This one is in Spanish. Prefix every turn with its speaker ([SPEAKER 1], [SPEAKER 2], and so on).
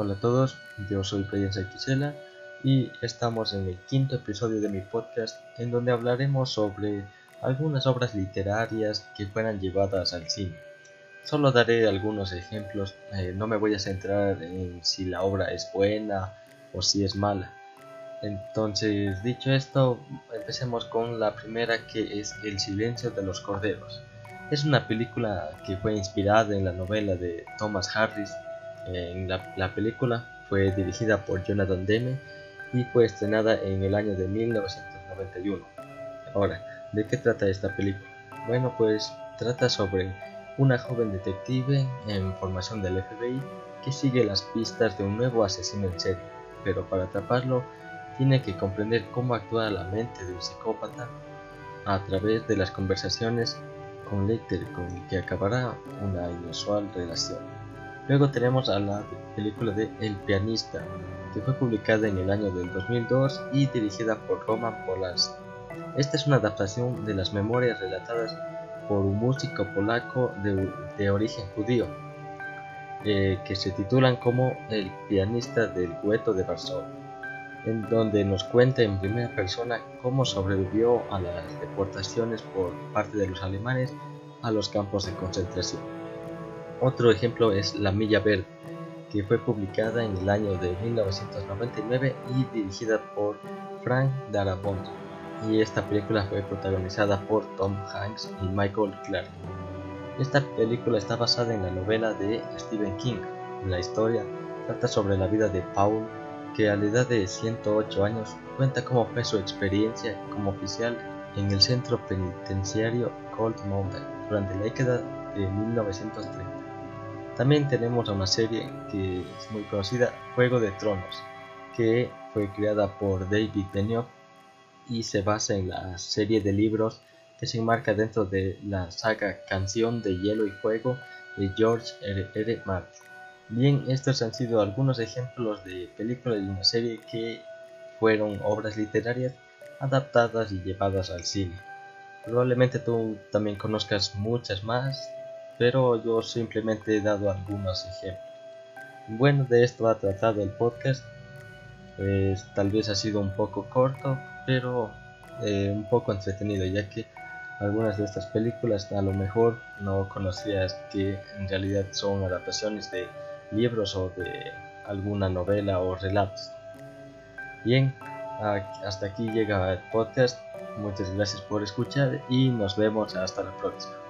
[SPEAKER 1] Hola a todos, yo soy Playensa Quisela y estamos en el quinto episodio de mi podcast en donde hablaremos sobre algunas obras literarias que fueran llevadas al cine. Solo daré algunos ejemplos, eh, no me voy a centrar en si la obra es buena o si es mala. Entonces, dicho esto, empecemos con la primera que es El silencio de los corderos. Es una película que fue inspirada en la novela de Thomas Harris la, película fue dirigida por Jonathan Demme y fue estrenada en el año de 1991. Ahora, ¿de qué trata esta película? Bueno, pues trata sobre una joven detective en formación del FBI que sigue las pistas de un nuevo asesino en serie, pero para atraparlo tiene que comprender cómo actúa la mente de un psicópata a través de las conversaciones con Lecter con que acabará una inusual relación. Luego tenemos a la película de El pianista, que fue publicada en el año del 2002 y dirigida por Roman Polanski. Esta es una adaptación de las memorias relatadas por un músico polaco de, origen judío, eh, que se titulan como El pianista del gueto de Varsovia, en donde nos cuenta en primera persona cómo sobrevivió a las deportaciones por parte de los alemanes a los campos de concentración. Otro ejemplo es La Milla Verde, que fue publicada en el año de 1999 y dirigida por Frank Darabont. Y esta película fue protagonizada por Tom Hanks y Michael Clark. Esta película está basada en la novela de Stephen King. La historia trata sobre la vida de Paul, que a la edad de 108 años cuenta cómo fue su experiencia como oficial en el centro penitenciario Cold Mountain durante la década de 1930. También tenemos una serie que es muy conocida, Juego de Tronos, que fue creada por David Benioff y se basa en la serie de libros que se enmarca dentro de la saga Canción de Hielo y Fuego de George R. R. Martin. Bien, estos han sido algunos ejemplos de películas y una serie que fueron obras literarias adaptadas y llevadas al cine. Probablemente tú también conozcas muchas más pero yo simplemente he dado algunos ejemplos. Bueno, de esto ha tratado el podcast. Pues, tal vez ha sido un poco corto, pero eh, un poco entretenido, ya que algunas de estas películas a lo mejor no conocías que en realidad son adaptaciones de libros o de alguna novela o relatos. Bien, hasta aquí llega el podcast. Muchas gracias por escuchar y nos vemos hasta la próxima.